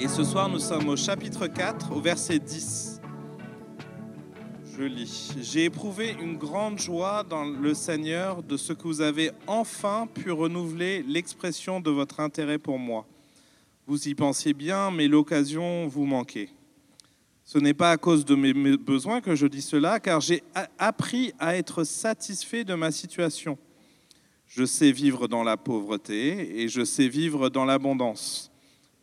Et ce soir, nous sommes au chapitre 4, au verset 10. Je lis. J'ai éprouvé une grande joie dans le Seigneur de ce que vous avez enfin pu renouveler l'expression de votre intérêt pour moi. Vous y pensiez bien, mais l'occasion vous manquait. Ce n'est pas à cause de mes besoins que je dis cela, car j'ai appris à être satisfait de ma situation. Je sais vivre dans la pauvreté et je sais vivre dans l'abondance.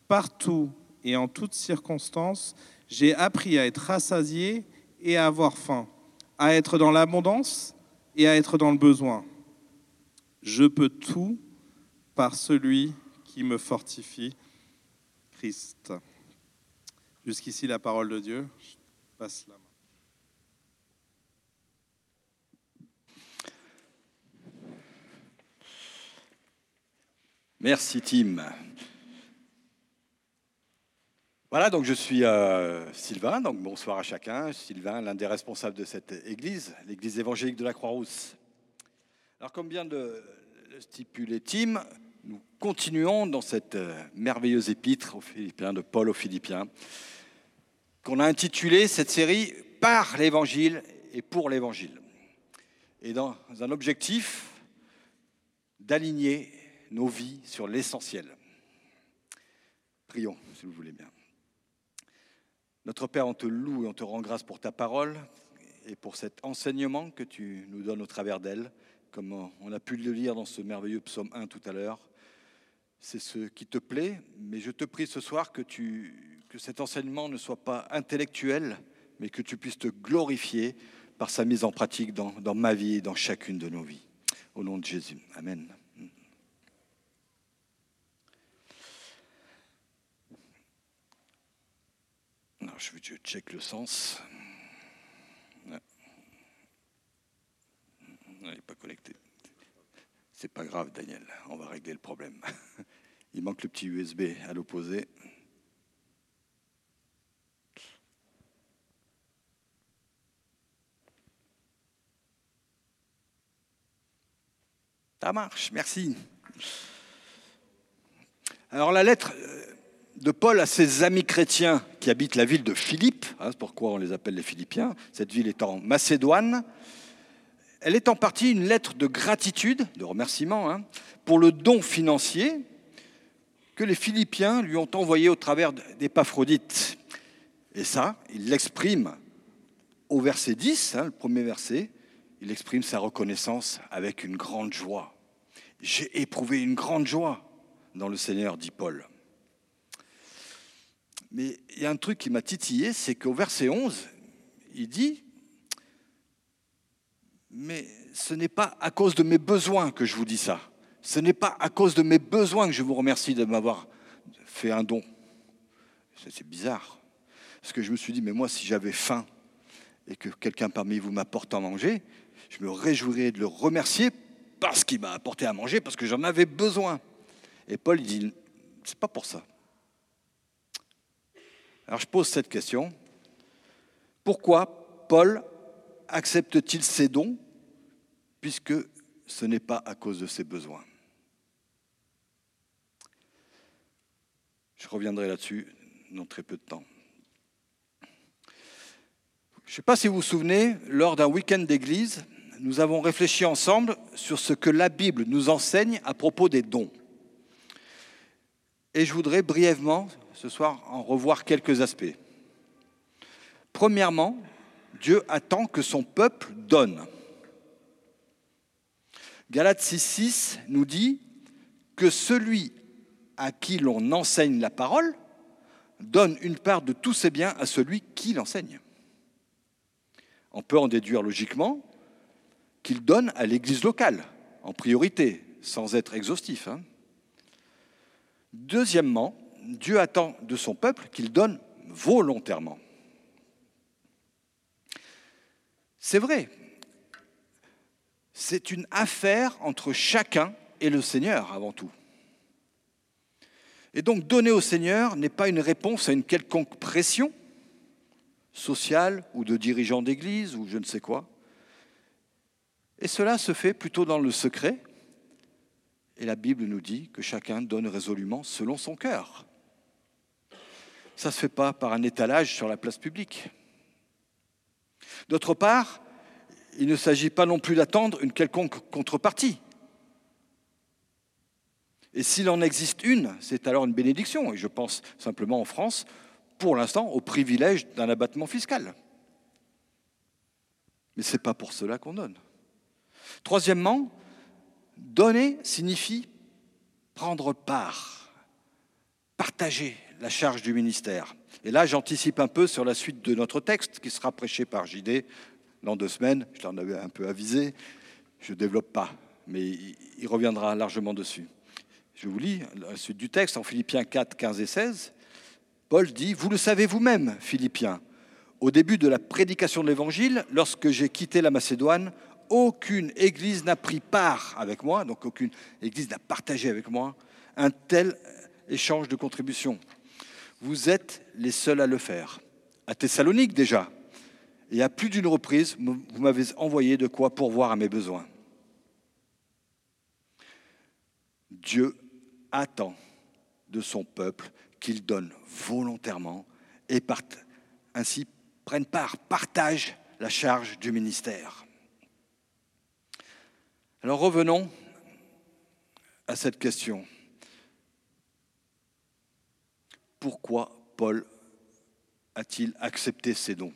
Partout et en toutes circonstances, j'ai appris à être rassasié et à avoir faim, à être dans l'abondance et à être dans le besoin. Je peux tout par celui qui me fortifie, Christ. Jusqu'ici la parole de Dieu. Je passe la main. Merci Tim. Voilà, donc je suis euh, Sylvain, donc bonsoir à chacun. Sylvain, l'un des responsables de cette église, l'église évangélique de la Croix-Rousse. Alors, comme vient de le stipuler Tim, nous continuons dans cette euh, merveilleuse épître aux Philippiens, de Paul aux Philippiens, qu'on a intitulé cette série Par l'évangile et pour l'évangile. Et dans un objectif d'aligner nos vies sur l'essentiel. Prions, si vous voulez bien. Notre Père, on te loue et on te rend grâce pour ta parole et pour cet enseignement que tu nous donnes au travers d'elle, comme on a pu le lire dans ce merveilleux psaume 1 tout à l'heure. C'est ce qui te plaît, mais je te prie ce soir que, cet enseignement ne soit pas intellectuel, mais que tu puisses te glorifier par sa mise en pratique dans ma vie et dans chacune de nos vies. Au nom de Jésus. Amen. Je, je check le sens. Il n'est pas connecté. C'est pas grave, Daniel. On va régler le problème. Il manque le petit USB à l'opposé. Ça marche, merci. Alors la lettre euh, de Paul à ses amis chrétiens qui habitent la ville de Philippe, hein, c'est pourquoi on les appelle les Philippiens, cette ville est en Macédoine, elle est en partie une lettre de gratitude, de remerciement, hein, pour le don financier que les Philippiens lui ont envoyé au travers d'Épaphrodite. Et ça, il l'exprime au verset 10, hein, le premier verset, il exprime sa reconnaissance avec une grande joie. J'ai éprouvé une grande joie dans le Seigneur, dit Paul. Mais il y a un truc qui m'a titillé, c'est qu'au verset 11, il dit, mais ce n'est pas à cause de mes besoins que je vous dis ça. Ce n'est pas à cause de mes besoins que je vous remercie de m'avoir fait un don. C'est bizarre. Parce que je me suis dit, mais moi, si j'avais faim et que quelqu'un parmi vous m'apporte à manger, je me réjouirais de le remercier parce qu'il m'a apporté à manger, parce que j'en avais besoin. Et Paul il dit, c'est pas pour ça. Alors je pose cette question. Pourquoi Paul accepte-t-il ces dons puisque ce n'est pas à cause de ses besoins? Je reviendrai là-dessus dans très peu de temps. Je ne sais pas si vous vous souvenez, lors d'un week-end d'église, nous avons réfléchi ensemble sur ce que la Bible nous enseigne à propos des dons. Et je voudrais brièvement ce soir en revoir quelques aspects. Premièrement, Dieu attend que son peuple donne. Galates 6.6 nous dit que celui à qui l'on enseigne la parole donne une part de tous ses biens à celui qui l'enseigne. On peut en déduire logiquement qu'il donne à l'Église locale, en priorité, sans être exhaustif. Hein. Deuxièmement, Dieu attend de son peuple qu'il donne volontairement. C'est vrai, c'est une affaire entre chacun et le Seigneur avant tout. Et donc donner au Seigneur n'est pas une réponse à une quelconque pression sociale ou de dirigeants d'église ou je ne sais quoi. Et cela se fait plutôt dans le secret. Et la Bible nous dit que chacun donne résolument selon son cœur. Ça ne se fait pas par un étalage sur la place publique. D'autre part, il ne s'agit pas non plus d'attendre une quelconque contrepartie. Et s'il en existe une, c'est alors une bénédiction. Et je pense simplement en France, pour l'instant, au privilège d'un abattement fiscal. Mais ce n'est pas pour cela qu'on donne. Troisièmement, donner signifie prendre part, partager la charge du ministère. Et là, j'anticipe un peu sur la suite de notre texte qui sera prêché par JD dans deux semaines. Je t'en avais un peu avisé. Je ne développe pas, mais il reviendra largement dessus. Je vous lis la suite du texte en Philippiens 4, 15 et 16. Paul dit, Vous le savez vous-même, Philippiens, au début de la prédication de l'Évangile, lorsque j'ai quitté la Macédoine, aucune église n'a pris part avec moi, donc aucune église n'a partagé avec moi un tel échange de contributions. Vous êtes les seuls à le faire. À Thessalonique déjà, et à plus d'une reprise, vous m'avez envoyé de quoi pourvoir à mes besoins. Dieu attend de son peuple qu'il donne volontairement et ainsi prenne part, partage la charge du ministère. Alors revenons à cette question. Pourquoi Paul a-t-il accepté ces dons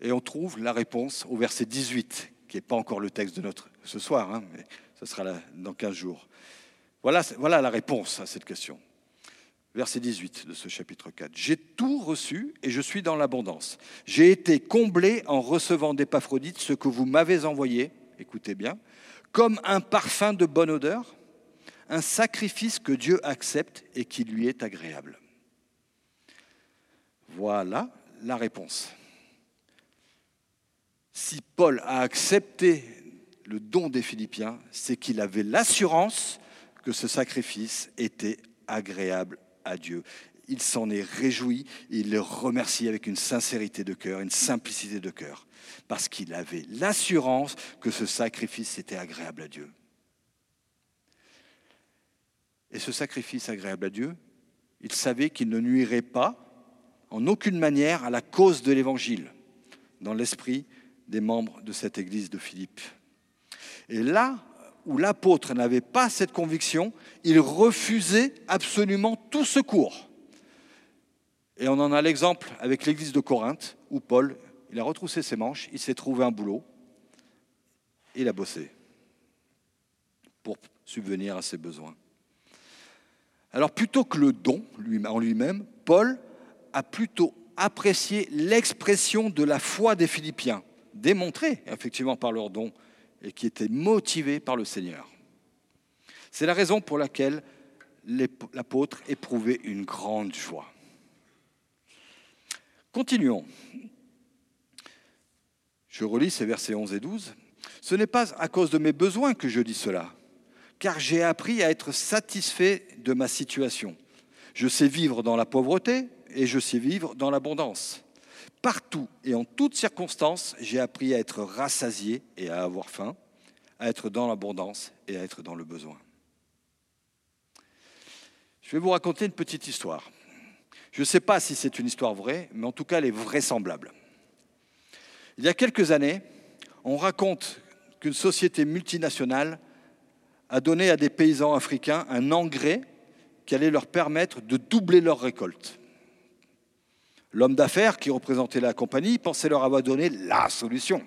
Et on trouve la réponse au verset 18, qui n'est pas encore le texte de notre ce soir, hein, mais ce sera là dans 15 jours. Voilà, la réponse à cette question verset 18 de ce chapitre 4. J'ai tout reçu et je suis dans l'abondance. J'ai été comblé en recevant d'Épaphrodite ce que vous m'avez envoyé, écoutez bien, comme un parfum de bonne odeur, un sacrifice que Dieu accepte et qui lui est agréable. Voilà la réponse. Si Paul a accepté le don des Philippiens, c'est qu'il avait l'assurance que ce sacrifice était agréable à Dieu. Il s'en est réjoui, il le remercie avec une sincérité de cœur, une simplicité de cœur, parce qu'il avait l'assurance que ce sacrifice était agréable à Dieu. Et ce sacrifice agréable à Dieu, il savait qu'il ne nuirait pas en aucune manière à la cause de l'Évangile dans l'esprit des membres de cette église de Philippe. Et là, où l'apôtre n'avait pas cette conviction, il refusait absolument tout secours. Et on en a l'exemple avec l'église de Corinthe, où Paul, il a retroussé ses manches, il s'est trouvé un boulot, il a bossé pour subvenir à ses besoins. Alors plutôt que le don en lui-même, Paul a plutôt apprécié l'expression de la foi des Philippiens, démontrée effectivement par leur don et qui était motivé par le Seigneur. C'est la raison pour laquelle l'apôtre éprouvait une grande joie. Continuons. Je relis ces versets 11 et 12. Ce n'est pas à cause de mes besoins que je dis cela, car j'ai appris à être satisfait de ma situation. Je sais vivre dans la pauvreté et je sais vivre dans l'abondance. Partout et en toutes circonstances, j'ai appris à être rassasié et à avoir faim, à être dans l'abondance et à être dans le besoin. Je vais vous raconter une petite histoire. Je ne sais pas si c'est une histoire vraie, mais en tout cas, elle est vraisemblable. Il y a quelques années, on raconte qu'une société multinationale a donné à des paysans africains un engrais qui allait leur permettre de doubler leur récolte. L'homme d'affaires qui représentait la compagnie pensait leur avoir donné la solution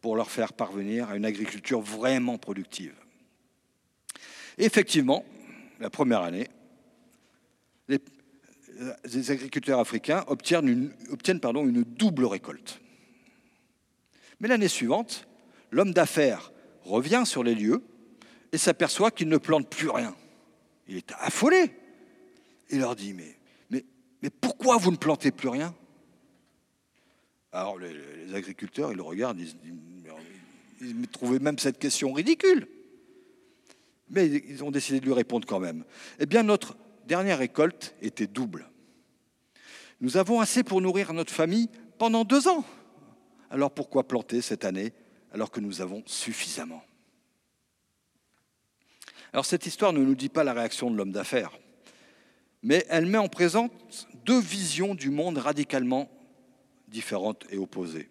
pour leur faire parvenir à une agriculture vraiment productive. effectivement, la première année, les, agriculteurs africains obtiennent, une, double récolte. Mais l'année suivante, l'homme d'affaires revient sur les lieux et s'aperçoit qu'il ne plante plus rien. Il est affolé. Il leur dit, mais pourquoi vous ne plantez plus rien? Alors les, agriculteurs, ils le regardent, ils, ils trouvaient même cette question ridicule. Mais ils ont décidé de lui répondre quand même. Eh bien, notre dernière récolte était double. Nous avons assez pour nourrir notre famille pendant deux ans. Alors pourquoi planter cette année alors que nous avons suffisamment Alors cette histoire ne nous dit pas la réaction de l'homme d'affaires, mais elle met en présence deux visions du monde radicalement différentes et opposées.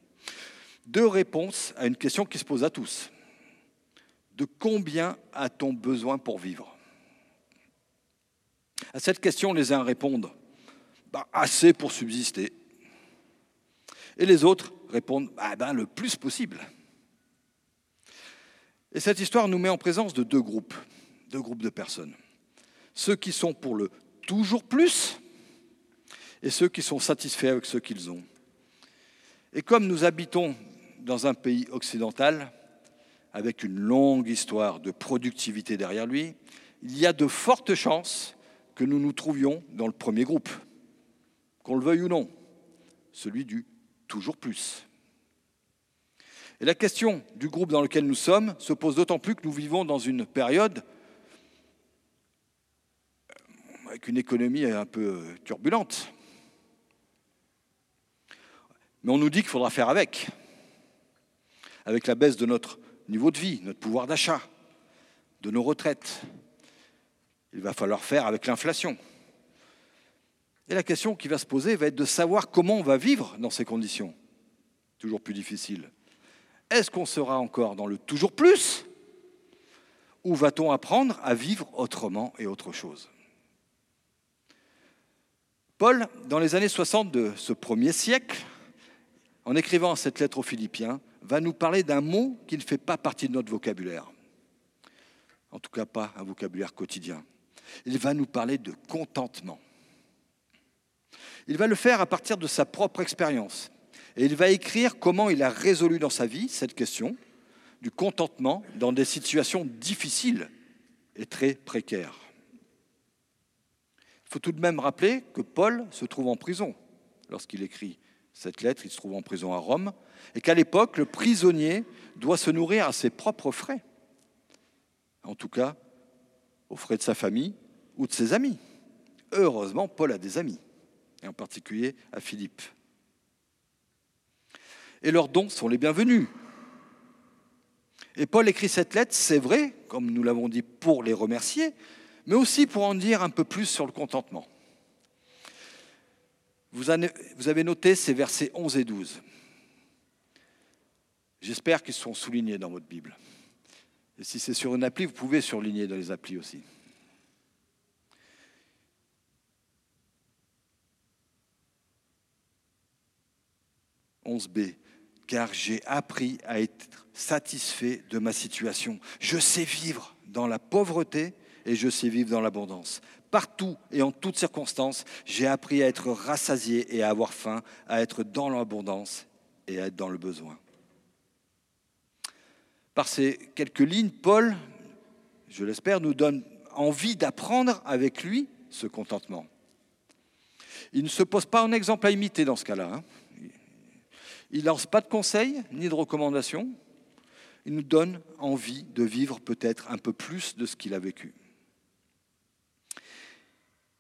Deux réponses à une question qui se pose à tous. De combien a-t-on besoin pour vivre? À cette question, les uns répondent bah, assez pour subsister. Et les autres répondent bah, ben, le plus possible. Et cette histoire nous met en présence de deux groupes, deux groupes de personnes. Ceux qui sont pour le toujours plus et ceux qui sont satisfaits avec ce qu'ils ont. Et comme nous habitons dans un pays occidental, avec une longue histoire de productivité derrière lui, il y a de fortes chances que nous nous trouvions dans le premier groupe, qu'on le veuille ou non, celui du toujours plus. Et la question du groupe dans lequel nous sommes se pose d'autant plus que nous vivons dans une période avec une économie un peu turbulente. Mais on nous dit qu'il faudra faire avec, avec la baisse de notre niveau de vie, notre pouvoir d'achat, de nos retraites. Il va falloir faire avec l'inflation. Et la question qui va se poser va être de savoir comment on va vivre dans ces conditions. Toujours plus difficile. Est-ce qu'on sera encore dans le toujours plus ou va-t-on apprendre à vivre autrement et autre chose? Paul, dans les années 60 de ce premier siècle, en écrivant cette lettre aux Philippiens, va nous parler d'un mot qui ne fait pas partie de notre vocabulaire. En tout cas, pas un vocabulaire quotidien. Il va nous parler de contentement. Il va le faire à partir de sa propre expérience. Et il va écrire comment il a résolu dans sa vie cette question du contentement dans des situations difficiles et très précaires. Il faut tout de même rappeler que Paul se trouve en prison lorsqu'il écrit cette lettre, il se trouve en prison à Rome, et qu'à l'époque, le prisonnier doit se nourrir à ses propres frais, en tout cas aux frais de sa famille ou de ses amis. Heureusement, Paul a des amis, et en particulier à Philippe. Et leurs dons sont les bienvenus. Et Paul écrit cette lettre, c'est vrai, comme nous l'avons dit, pour les remercier, mais aussi pour en dire un peu plus sur le contentement. Vous avez noté ces versets 11 et 12. J'espère qu'ils sont soulignés dans votre Bible. Et si c'est sur une appli, vous pouvez surligner dans les applis aussi. « 11b, car j'ai appris à être satisfait de ma situation. Je sais vivre dans la pauvreté et je sais vivre dans l'abondance. Partout et en toutes circonstances, j'ai appris à être rassasié et à avoir faim, à être dans l'abondance et à être dans le besoin. Par ces quelques lignes, Paul, je l'espère, nous donne envie d'apprendre avec lui ce contentement. Il ne se pose pas en exemple à imiter dans ce cas-là. Hein. Il lance pas de conseils ni de recommandations. Il nous donne envie de vivre peut-être un peu plus de ce qu'il a vécu.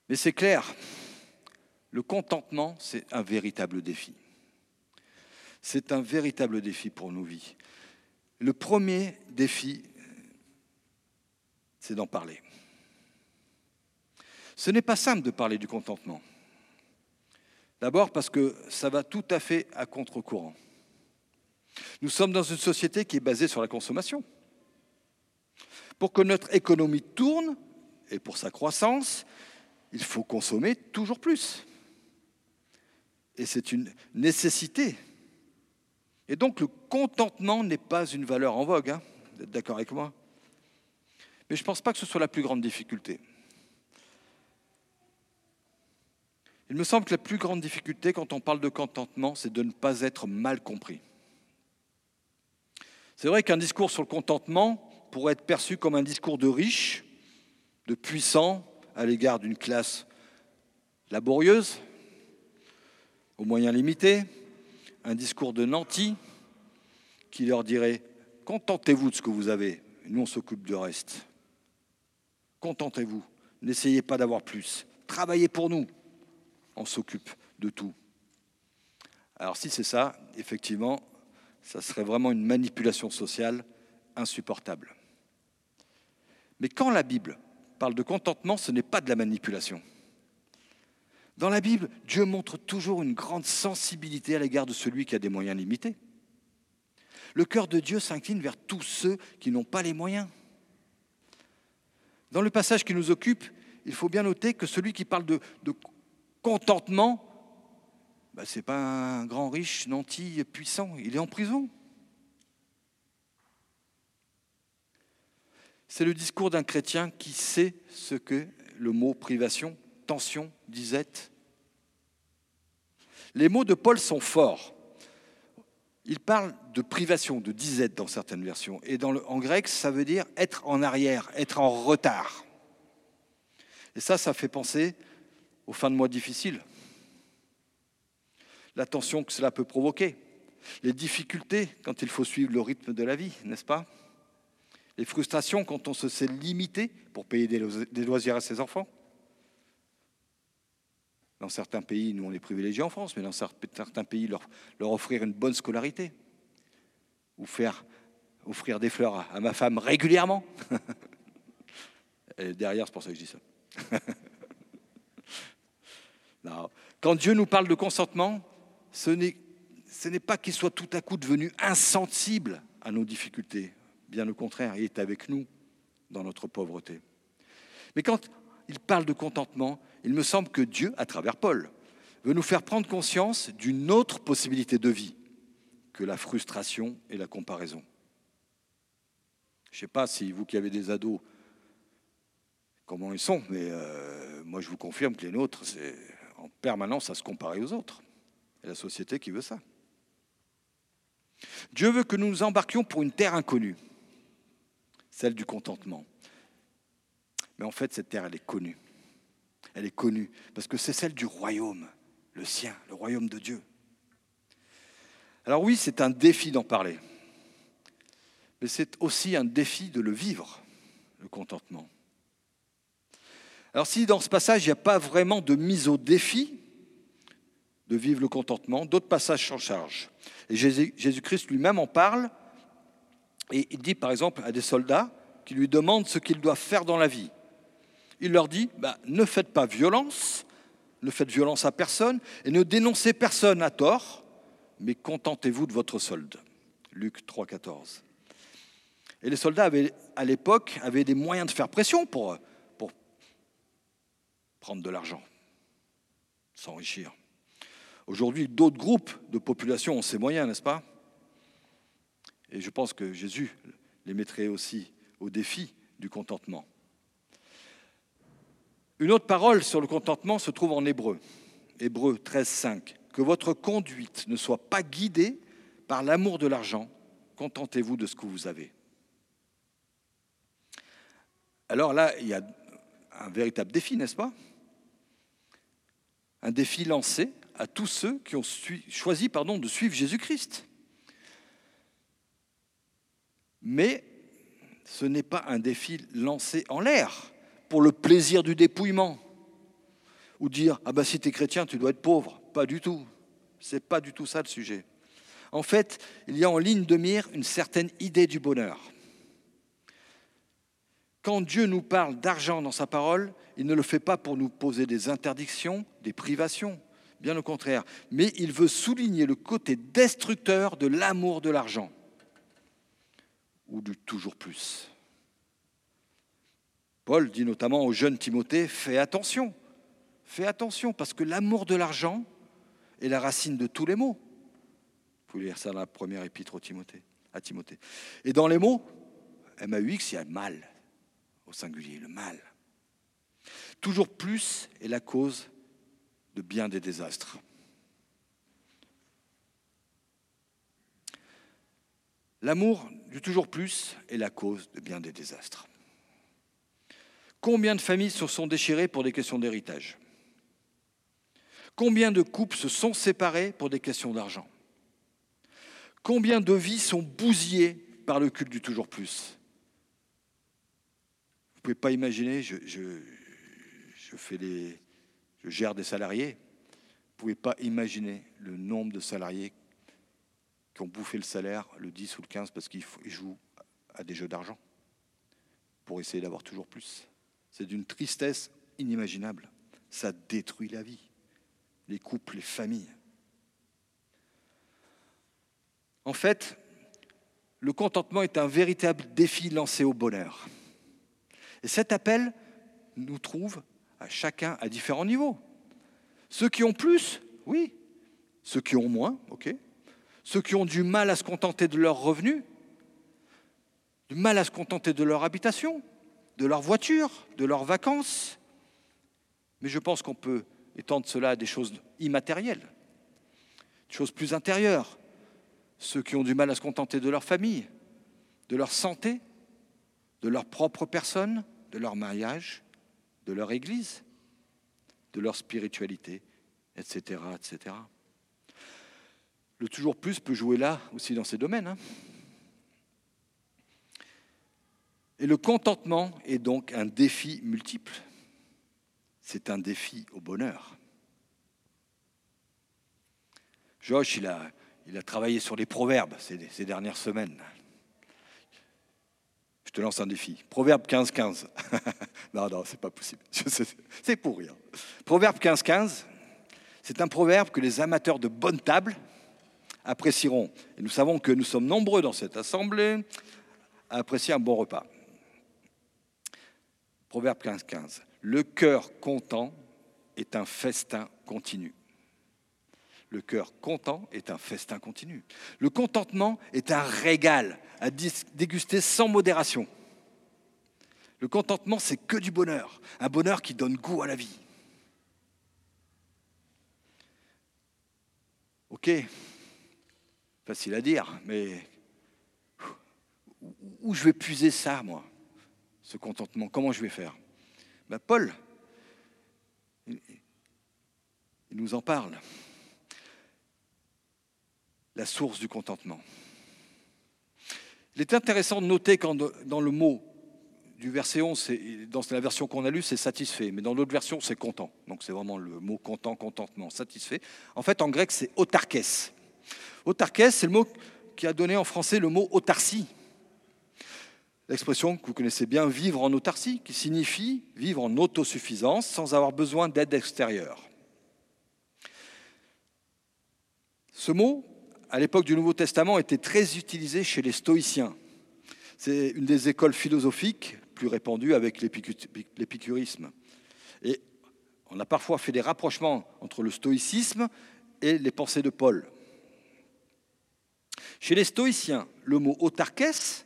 Mais c'est clair, le contentement, c'est un véritable défi. C'est un véritable défi pour nos vies. Le premier défi, c'est d'en parler. Ce n'est pas simple de parler du contentement. D'abord parce que ça va tout à fait à contre-courant. Nous sommes dans une société qui est basée sur la consommation. Pour que notre économie tourne, et pour sa croissance, il faut consommer toujours plus. Et c'est une nécessité. Et donc le contentement n'est pas une valeur en vogue, hein. d'accord avec moi? Mais je ne pense pas que ce soit la plus grande difficulté. Il me semble que la plus grande difficulté quand on parle de contentement, c'est de ne pas être mal compris. C'est vrai qu'un discours sur le contentement pourrait être perçu comme un discours de riche, de puissant, à l'égard d'une classe laborieuse, aux moyens limités, un discours de nantis qui leur dirait Contentez-vous de ce que vous avez, nous on s'occupe du reste. Contentez-vous, n'essayez pas d'avoir plus, travaillez pour nous, on s'occupe de tout. Alors si c'est ça, effectivement, ça serait vraiment une manipulation sociale insupportable. Mais quand la Bible parle de contentement, ce n'est pas de la manipulation. Dans la Bible, Dieu montre toujours une grande sensibilité à l'égard de celui qui a des moyens limités. Le cœur de Dieu s'incline vers tous ceux qui n'ont pas les moyens. Dans le passage qui nous occupe, il faut bien noter que celui qui parle de, contentement, ben, ce n'est pas un grand riche, nanti, puissant, il est en prison. C'est le discours d'un chrétien qui sait ce que le mot privation, tension, disette. Les mots de Paul sont forts. Il parle de privation, de disette dans certaines versions. Et en grec, ça veut dire être en arrière, être en retard. Et ça, ça fait penser aux fins de mois difficiles. La tension que cela peut provoquer. Les difficultés quand il faut suivre le rythme de la vie, n'est-ce pas? Les frustrations quand on se sait limité pour payer des loisirs à ses enfants. Dans certains pays, nous on est privilégiés en France, mais dans certains pays, leur, offrir une bonne scolarité ou faire offrir des fleurs à, ma femme régulièrement. Derrière, c'est pour ça que je dis ça. Quand Dieu nous parle de consentement, ce n'est pas qu'il soit tout à coup devenu insensible à nos difficultés. Bien au contraire, il est avec nous dans notre pauvreté. Mais quand il parle de contentement, il me semble que Dieu, à travers Paul, veut nous faire prendre conscience d'une autre possibilité de vie que la frustration et la comparaison. Je ne sais pas si vous qui avez des ados, comment ils sont, mais euh, moi je vous confirme que les nôtres, c'est en permanence à se comparer aux autres. Et la société qui veut ça. Dieu veut que nous nous embarquions pour une terre inconnue, celle du contentement. Mais en fait, cette terre, elle est connue. Elle est connue parce que c'est celle du royaume, le sien, le royaume de Dieu. Alors oui, c'est un défi d'en parler, mais c'est aussi un défi de le vivre, le contentement. Alors si dans ce passage, il n'y a pas vraiment de mise au défi de vivre le contentement, d'autres passages s'en chargent. Et Jésus-Christ lui-même en parle, et il dit par exemple à des soldats qui lui demandent ce qu'ils doivent faire dans la vie. Il leur dit, bah, ne faites pas violence, ne faites violence à personne, et ne dénoncez personne à tort, mais contentez-vous de votre solde. Luc 3, 14. Et les soldats à l'époque avaient des moyens de faire pression pour, pour prendre de l'argent, s'enrichir. Aujourd'hui, d'autres groupes de population ont ces moyens, n'est-ce pas? Et je pense que Jésus les mettrait aussi au défi du contentement. Une autre parole sur le contentement se trouve en Hébreu, Hébreu 13, 5 que votre conduite ne soit pas guidée par l'amour de l'argent. Contentez-vous de ce que vous avez. Alors là, il y a un véritable défi, n'est-ce pas? Un défi lancé à tous ceux qui ont choisi de suivre Jésus-Christ. Mais ce n'est pas un défi lancé en l'air pour le plaisir du dépouillement ou dire ah ben si tu es chrétien, tu dois être pauvre. Pas du tout. C'est pas du tout ça le sujet. En fait, il y a en ligne de mire une certaine idée du bonheur. Quand Dieu nous parle d'argent dans sa parole, il ne le fait pas pour nous poser des interdictions, des privations, bien au contraire, mais il veut souligner le côté destructeur de l'amour de l'argent, ou du toujours plus. Paul dit notamment au jeune Timothée, fais attention, fais attention, parce que l'amour de l'argent est la racine de tous les mots. Vous pouvez lire ça dans la première épître à Timothée. Et dans les mots, MAUX, il y a mal, singulier, le mal. Toujours plus est la cause de bien des désastres. L'amour du toujours plus est la cause de bien des désastres. Combien de familles se sont déchirées pour des questions d'héritage? Combien de couples se sont séparés pour des questions d'argent? Combien de vies sont bousillées par le culte du toujours plus? Vous pouvez pas imaginer, je, fais je gère des salariés, vous pouvez pas imaginer le nombre de salariés qui ont bouffé le salaire le 10 ou le 15 parce qu'ils jouent à des jeux d'argent. pour essayer d'avoir toujours plus. C'est d'une tristesse inimaginable. Ça détruit la vie, les couples, les familles. En fait, le contentement est un véritable défi lancé au bonheur. Et cet appel nous trouve à chacun à différents niveaux. Ceux qui ont plus, oui. Ceux qui ont moins, ok. Ceux qui ont du mal à se contenter de leurs revenus, du mal à se contenter de leur habitation, de leur voiture, de leurs vacances. Mais je pense qu'on peut étendre cela à des choses immatérielles, des choses plus intérieures. Ceux qui ont du mal à se contenter de leur famille, de leur santé, de leur propre personne, de leur mariage, de leur église, de leur spiritualité, etc. etc. Le toujours plus peut jouer là aussi dans ces domaines. Hein. Et le contentement est donc un défi multiple. C'est un défi au bonheur. Josh, il a, il a travaillé sur les proverbes ces dernières semaines. Je te lance un défi. Proverbe 15-15. non, non, c'est pas possible. C'est pour rien. Proverbe 15-15, c'est un proverbe que les amateurs de bonne table apprécieront. Et nous savons que nous sommes nombreux dans cette assemblée à apprécier un bon repas. Proverbe 15-15. Le cœur content est un festin continu. Le cœur content est un festin continu. Le contentement est un régal à déguster sans modération. Le contentement, c'est que du bonheur, un bonheur qui donne goût à la vie. Ok, facile à dire, mais où je vais puiser ça, moi, ce contentement? Comment je vais faire? Ben, Paul, il nous en parle la source du contentement. Il est intéressant de noter quand dans le mot du verset 11, dans la version qu'on a lue, c'est satisfait, mais dans l'autre version, c'est content. Donc c'est vraiment le mot content, contentement, satisfait. En fait, en grec, c'est autarkès. Autarkès, c'est le mot qui a donné en français le mot autarcie. L'expression que vous connaissez bien, vivre en autarcie, qui signifie vivre en autosuffisance sans avoir besoin d'aide extérieure. Ce mot à l'époque du Nouveau Testament, était très utilisé chez les stoïciens. C'est une des écoles philosophiques plus répandues avec l'épicurisme. Et on a parfois fait des rapprochements entre le stoïcisme et les pensées de Paul. Chez les stoïciens, le mot autarkès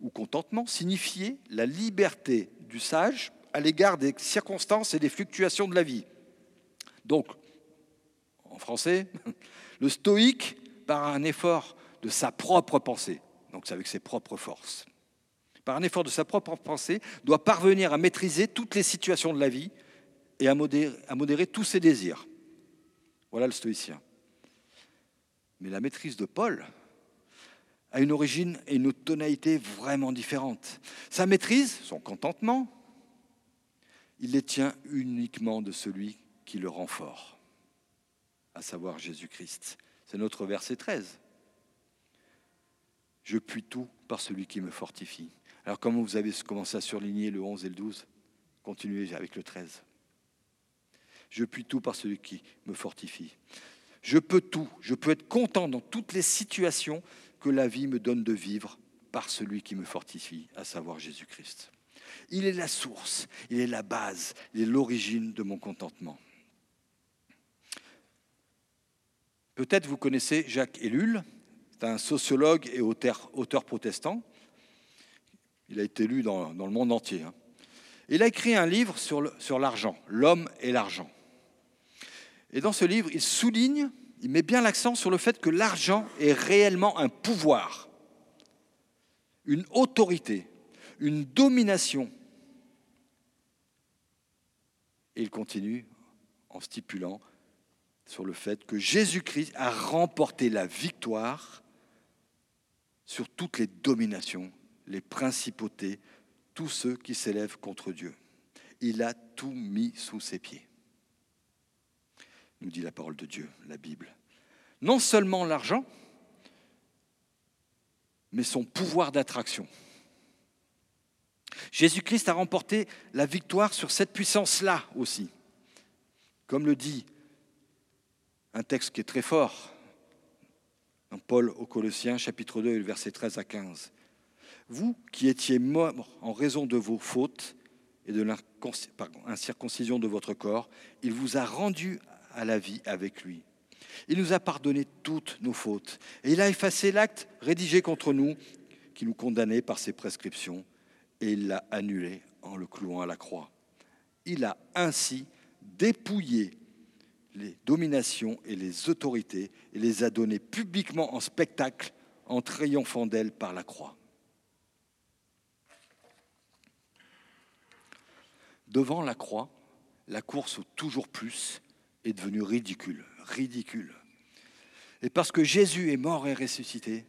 ou contentement signifiait la liberté du sage à l'égard des circonstances et des fluctuations de la vie. Donc, en français, le stoïque, par un effort de sa propre pensée, donc avec ses propres forces, par un effort de sa propre pensée, doit parvenir à maîtriser toutes les situations de la vie et à modérer, à modérer tous ses désirs. Voilà le stoïcien. Mais la maîtrise de Paul a une origine et une tonalité vraiment différentes. Sa maîtrise, son contentement, il les tient uniquement de celui qui le rend fort à savoir Jésus-Christ. C'est notre verset 13. Je puis tout par celui qui me fortifie. Alors comment vous avez commencé à surligner le 11 et le 12 Continuez avec le 13. Je puis tout par celui qui me fortifie. Je peux tout, je peux être content dans toutes les situations que la vie me donne de vivre par celui qui me fortifie, à savoir Jésus-Christ. Il est la source, il est la base, il est l'origine de mon contentement. Peut-être vous connaissez Jacques Ellul, c'est un sociologue et auteur, protestant. Il a été lu dans, le monde entier. Hein. Il a écrit un livre sur l'argent, L'homme et l'argent. Et dans ce livre, il souligne, il met bien l'accent sur le fait que l'argent est réellement un pouvoir, une autorité, une domination. Et il continue en stipulant sur le fait que Jésus-Christ a remporté la victoire sur toutes les dominations, les principautés, tous ceux qui s'élèvent contre Dieu. Il a tout mis sous ses pieds, nous dit la parole de Dieu, la Bible. Non seulement l'argent, mais son pouvoir d'attraction. Jésus-Christ a remporté la victoire sur cette puissance-là aussi. Comme le dit un texte qui est très fort, Paul aux Colossiens, chapitre 2, versets 13 à 15. Vous qui étiez morts en raison de vos fautes et de l'incirconcision de votre corps, il vous a rendu à la vie avec lui. Il nous a pardonné toutes nos fautes et il a effacé l'acte rédigé contre nous qui nous condamnait par ses prescriptions et il l'a annulé en le clouant à la croix. Il a ainsi dépouillé les dominations et les autorités et les a données publiquement en spectacle en triomphant d'elles par la croix. Devant la croix, la course au toujours plus est devenue ridicule, ridicule. Et parce que Jésus est mort et ressuscité,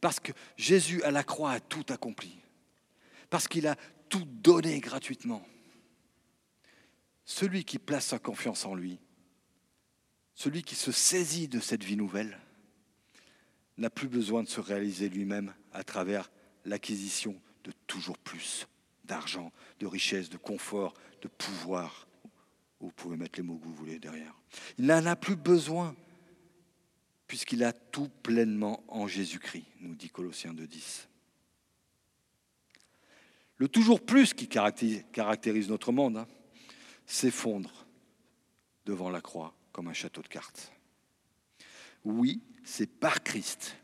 parce que Jésus à la croix a tout accompli, parce qu'il a tout donné gratuitement, celui qui place sa confiance en lui, celui qui se saisit de cette vie nouvelle, n'a plus besoin de se réaliser lui-même à travers l'acquisition de toujours plus d'argent, de richesse, de confort, de pouvoir. Vous pouvez mettre les mots que vous voulez derrière. Il n'en a plus besoin, puisqu'il a tout pleinement en Jésus-Christ, nous dit Colossiens 2.10. Le toujours plus qui caractérise notre monde hein, s'effondre devant la croix comme un château de cartes. Oui, c'est par Christ,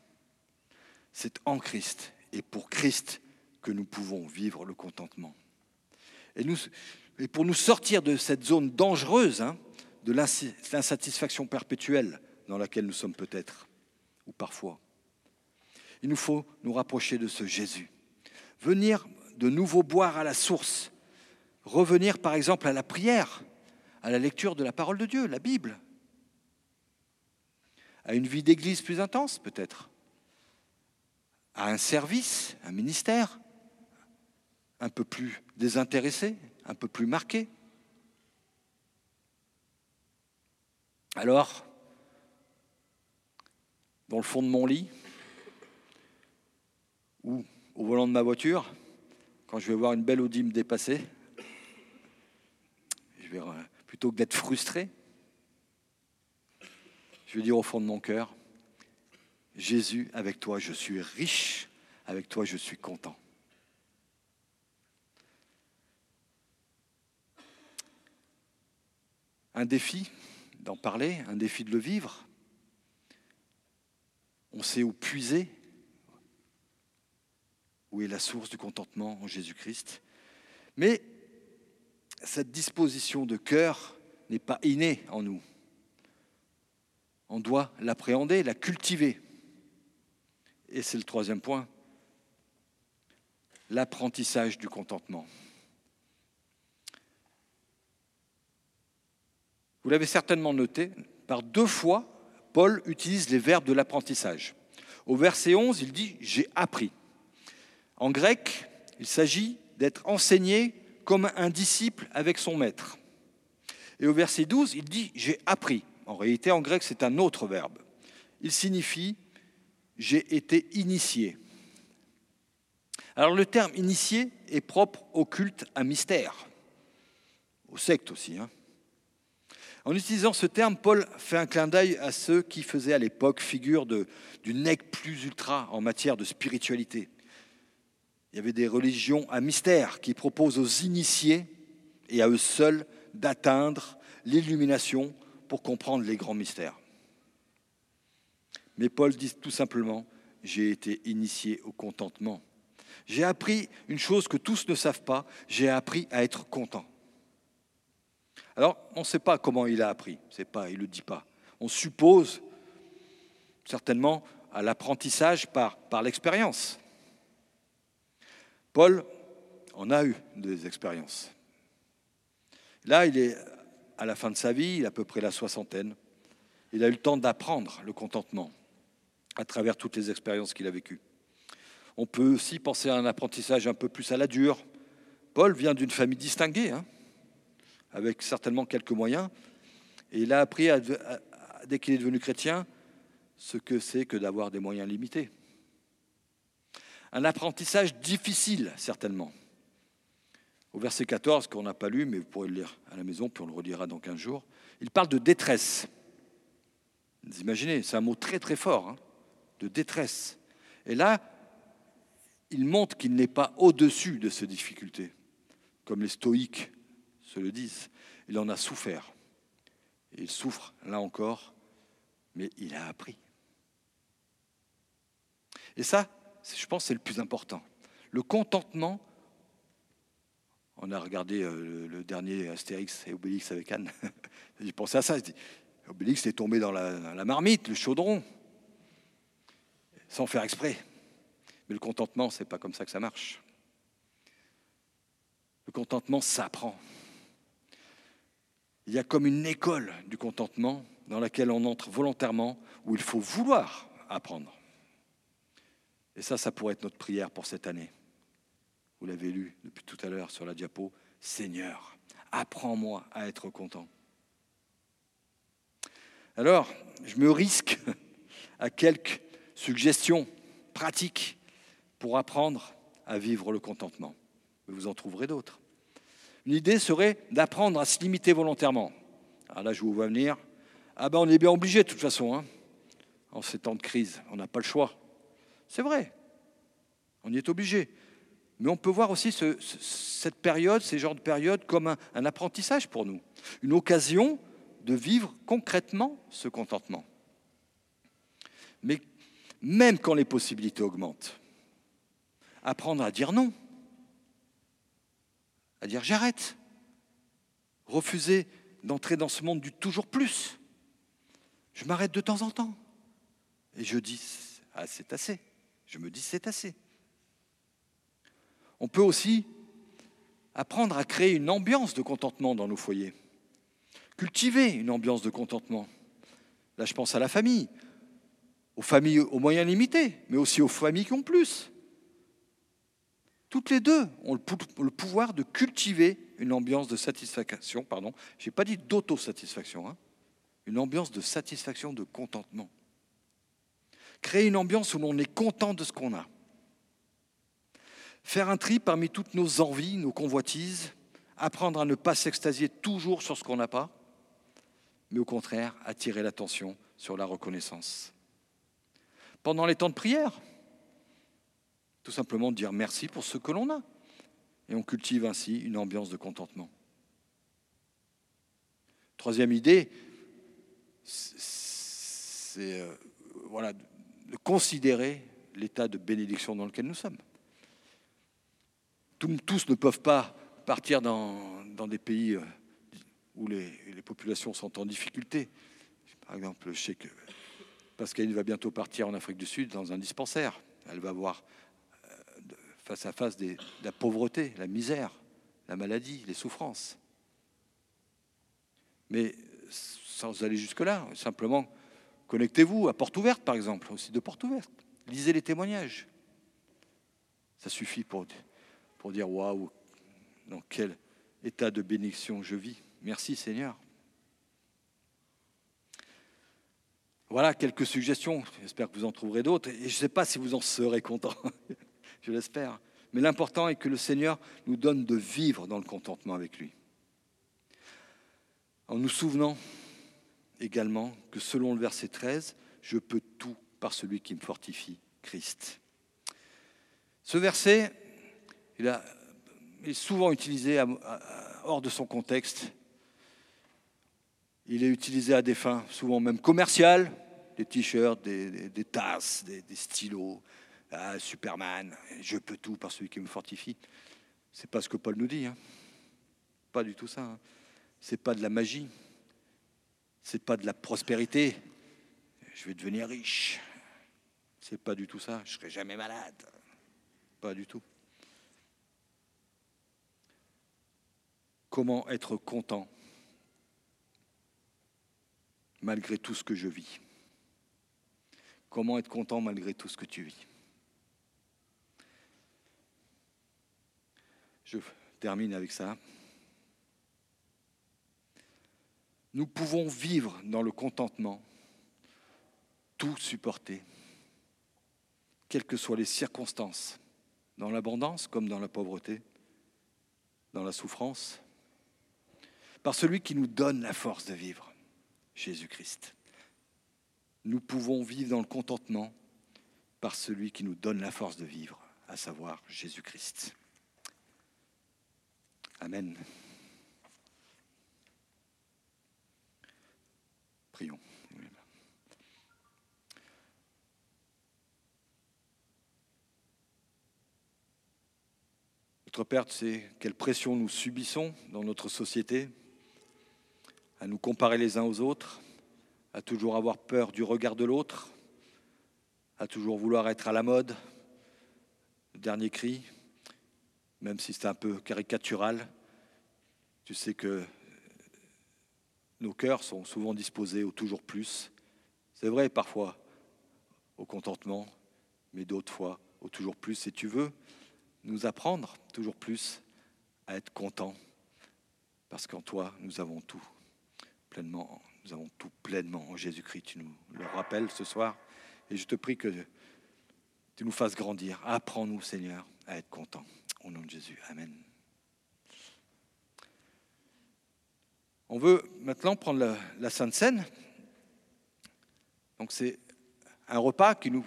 c'est en Christ et pour Christ que nous pouvons vivre le contentement. Et, pour nous sortir de cette zone dangereuse, hein, de l'insatisfaction perpétuelle dans laquelle nous sommes peut-être, ou parfois, il nous faut nous rapprocher de ce Jésus. Venir de nouveau boire à la source. Revenir par exemple à la prière, à la lecture de la parole de Dieu, la Bible. À une vie d'église plus intense peut-être. À un service, un ministère un peu plus désintéressé, un peu plus marqué. Alors, dans le fond de mon lit, ou au volant de ma voiture, quand je vais voir une belle Audi me dépasser, je vais, plutôt que d'être frustré, je vais dire au fond de mon cœur, Jésus, avec toi, je suis riche, avec toi, je suis content. un défi d'en parler, un défi de le vivre. On sait où puiser, où est la source du contentement en Jésus-Christ. Mais cette disposition de cœur n'est pas innée en nous. On doit l'appréhender, la cultiver. Et c'est le troisième point, l'apprentissage du contentement. Vous l'avez certainement noté, par deux fois, Paul utilise les verbes de l'apprentissage. Au verset 11, il dit ⁇ J'ai appris ⁇ En grec, il s'agit d'être enseigné comme un disciple avec son maître. Et au verset 12, il dit ⁇ J'ai appris ⁇ En réalité, en grec, c'est un autre verbe. Il signifie ⁇ J'ai été initié ⁇ Alors le terme initié est propre au culte à mystère, aux sectes aussi. Hein. En utilisant ce terme, Paul fait un clin d'œil à ceux qui faisaient à l'époque figure du nec plus ultra en matière de spiritualité. Il y avait des religions à mystère qui proposent aux initiés et à eux seuls d'atteindre l'illumination pour comprendre les grands mystères. Mais Paul dit tout simplement, j'ai été initié au contentement. J'ai appris une chose que tous ne savent pas, j'ai appris à être content. Alors, on ne sait pas comment il a appris, pas, il ne le dit pas. On suppose certainement à l'apprentissage par l'expérience. Paul en a eu des expériences. Là, il est à la fin de sa vie, il a à peu près la soixantaine. Il a eu le temps d'apprendre le contentement à travers toutes les expériences qu'il a vécues. On peut aussi penser à un apprentissage un peu plus à la dure. Paul vient d'une famille distinguée. Hein avec certainement quelques moyens. Et il a appris, dès qu'il est devenu chrétien, ce que c'est que d'avoir des moyens limités. Un apprentissage difficile, certainement. au verset 14, qu'on n'a pas lu, mais vous pourrez le lire à la maison, puis on le redira dans 15 jours, il parle de détresse. Vous imaginez, c'est un mot très très fort, hein, de détresse. Et là, il montre qu'il n'est pas au-dessus de ces difficultés, comme les stoïques se le disent. Il en a souffert. Il souffre, là encore, mais il a appris. Et ça, je pense, c'est le plus important. Le contentement. On a regardé euh, le dernier Astérix et Obélix avec Anne. J'ai pensé à ça. Obélix est tombé dans la, marmite, le chaudron, sans faire exprès. Mais le contentement, c'est pas comme ça que ça marche. Le contentement s'apprend. Il y a comme une école du contentement dans laquelle on entre volontairement, où il faut vouloir apprendre. Et ça, ça pourrait être notre prière pour cette année. Vous l'avez lu depuis tout à l'heure sur la diapo. Seigneur, apprends-moi à être content. Alors, je me risque à quelques suggestions pratiques pour apprendre à vivre le contentement. Vous en trouverez d'autres. Une idée serait d'apprendre à se limiter volontairement. Alors là, je vous vois venir. Ah ben, on est bien obligé de toute façon. Hein. En ces temps de crise, on n'a pas le choix. C'est vrai. On y est obligé. Mais on peut voir aussi cette période, ces genres de périodes, comme un, un apprentissage pour nous. Une occasion de vivre concrètement ce contentement. Mais même quand les possibilités augmentent, apprendre à dire non, à dire j'arrête, refuser d'entrer dans ce monde du toujours plus. Je m'arrête de temps en temps et je dis ah, c'est assez. Je me dis c'est assez. On peut aussi apprendre à créer une ambiance de contentement dans nos foyers, cultiver une ambiance de contentement. Là, je pense à la famille, aux familles aux moyens limités, mais aussi aux familles qui ont plus. Toutes les deux ont le pouvoir de cultiver une ambiance de satisfaction, pardon, je n'ai pas dit d'autosatisfaction, hein, une ambiance de satisfaction, de contentement. Créer une ambiance où l'on est content de ce qu'on a. Faire un tri parmi toutes nos envies, nos convoitises, apprendre à ne pas s'extasier toujours sur ce qu'on n'a pas, mais au contraire attirer l'attention sur la reconnaissance. Pendant les temps de prière, tout simplement dire merci pour ce que l'on a. Et on cultive ainsi une ambiance de contentement. Troisième idée, c'est euh, voilà, de considérer l'état de bénédiction dans lequel nous sommes. Tous ne peuvent pas partir dans, des pays euh, où les, populations sont en difficulté. Par exemple, je sais que Pascaline va bientôt partir en Afrique du Sud dans un dispensaire. Elle va voir face à face de la pauvreté, la misère, la maladie, les souffrances. Mais sans aller jusque-là, simplement connectez-vous à Porte Ouverte, par exemple, aussi de Porte Ouverte. Lisez les témoignages. Ça suffit pour, pour dire waouh, dans quel état de bénédiction je vis. Merci Seigneur. Voilà quelques suggestions. J'espère que vous en trouverez d'autres. Et je ne sais pas si vous en serez content. je l'espère. Mais l'important est que le Seigneur nous donne de vivre dans le contentement avec lui. En nous souvenant également que selon le verset 13, je peux tout par celui qui me fortifie, Christ. Ce verset, il, est souvent utilisé hors de son contexte. Il est utilisé à des fins souvent même commerciales, des t-shirts, des, tasses, des stylos, ah, Superman, je peux tout par celui qui me fortifie. C'est pas ce que Paul nous dit. Hein. Pas du tout ça. Hein. C'est pas de la magie. C'est pas de la prospérité. Je vais devenir riche. C'est pas du tout ça. Je serai jamais malade. Pas du tout. Comment être content malgré tout ce que je vis? Comment être content malgré tout ce que tu vis? Je termine avec ça. Nous pouvons vivre dans le contentement, tout supporter, quelles que soient les circonstances, dans l'abondance comme dans la pauvreté, dans la souffrance Par celui qui nous donne la force de vivre, Jésus-Christ. Nous pouvons vivre dans le contentement par celui qui nous donne la force de vivre, à savoir Jésus-Christ. Amen. Notre tu sais quelle pression nous subissons dans notre société, à nous comparer les uns aux autres, à toujours avoir peur du regard de l'autre, à toujours vouloir être à la mode, le dernier cri, même si c'est un peu caricatural. Tu sais que nos cœurs sont souvent disposés au toujours plus. C'est vrai parfois au contentement, mais d'autres fois au toujours plus. Et tu veux nous apprendre toujours plus à être contents, parce qu'en toi, nous avons tout pleinement. Nous avons tout pleinement en Jésus-Christ. Tu nous le rappelles ce soir. Et je te prie que tu nous fasses grandir. Apprends-nous, Seigneur, à être contents. Au nom de Jésus. Amen. On veut maintenant prendre la, Sainte Seine. Donc c'est un repas qui nous,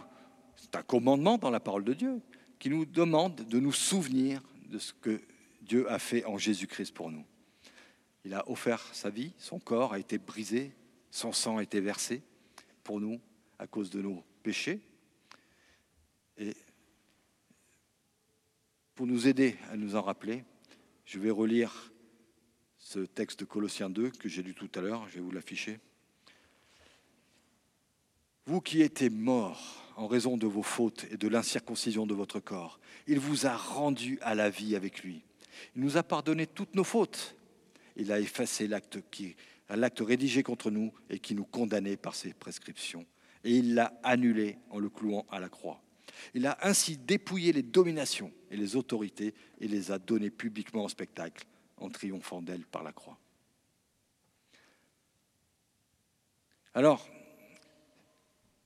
c'est un commandement dans la parole de Dieu, qui nous demande de nous souvenir de ce que Dieu a fait en Jésus-Christ pour nous. Il a offert sa vie, son corps a été brisé, son sang a été versé pour nous à cause de nos péchés. Et pour nous aider à nous en rappeler, je vais relire ce texte de Colossiens 2 que j'ai lu tout à l'heure, je vais vous l'afficher. Vous qui étiez morts en raison de vos fautes et de l'incirconcision de votre corps, il vous a rendu à la vie avec lui. Il nous a pardonné toutes nos fautes. Il a effacé l'acte qui, l'acte rédigé contre nous et qui nous condamnait par ses prescriptions. Et il l'a annulé en le clouant à la croix. Il a ainsi dépouillé les dominations et les autorités et les a données publiquement en spectacle en triomphant d'elle par la croix. Alors,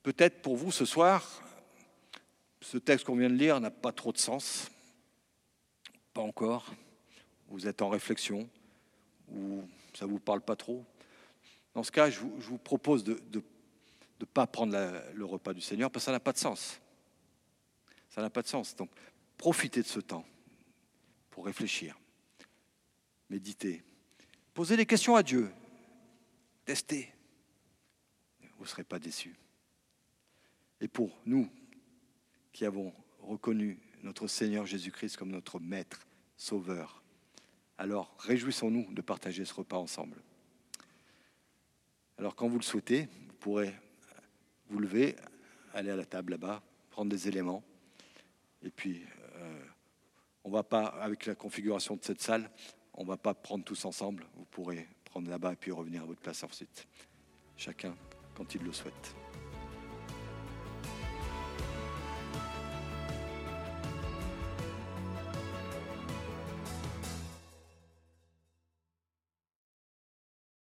peut-être pour vous ce soir, ce texte qu'on vient de lire n'a pas trop de sens. Pas encore. Vous êtes en réflexion ou ça ne vous parle pas trop. Dans ce cas, je vous, propose de ne pas prendre le repas du Seigneur parce que ça n'a pas de sens. Ça n'a pas de sens. Donc, profitez de ce temps pour réfléchir méditez, posez des questions à Dieu, testez, vous ne serez pas déçus. Et pour nous qui avons reconnu notre Seigneur Jésus-Christ comme notre Maître, Sauveur, alors réjouissons-nous de partager ce repas ensemble. Alors quand vous le souhaitez, vous pourrez vous lever, aller à la table là-bas, prendre des éléments, et puis euh, on ne va pas, avec la configuration de cette salle, on ne va pas prendre tous ensemble. Vous pourrez prendre là-bas et puis revenir à votre place ensuite. Chacun quand il le souhaite.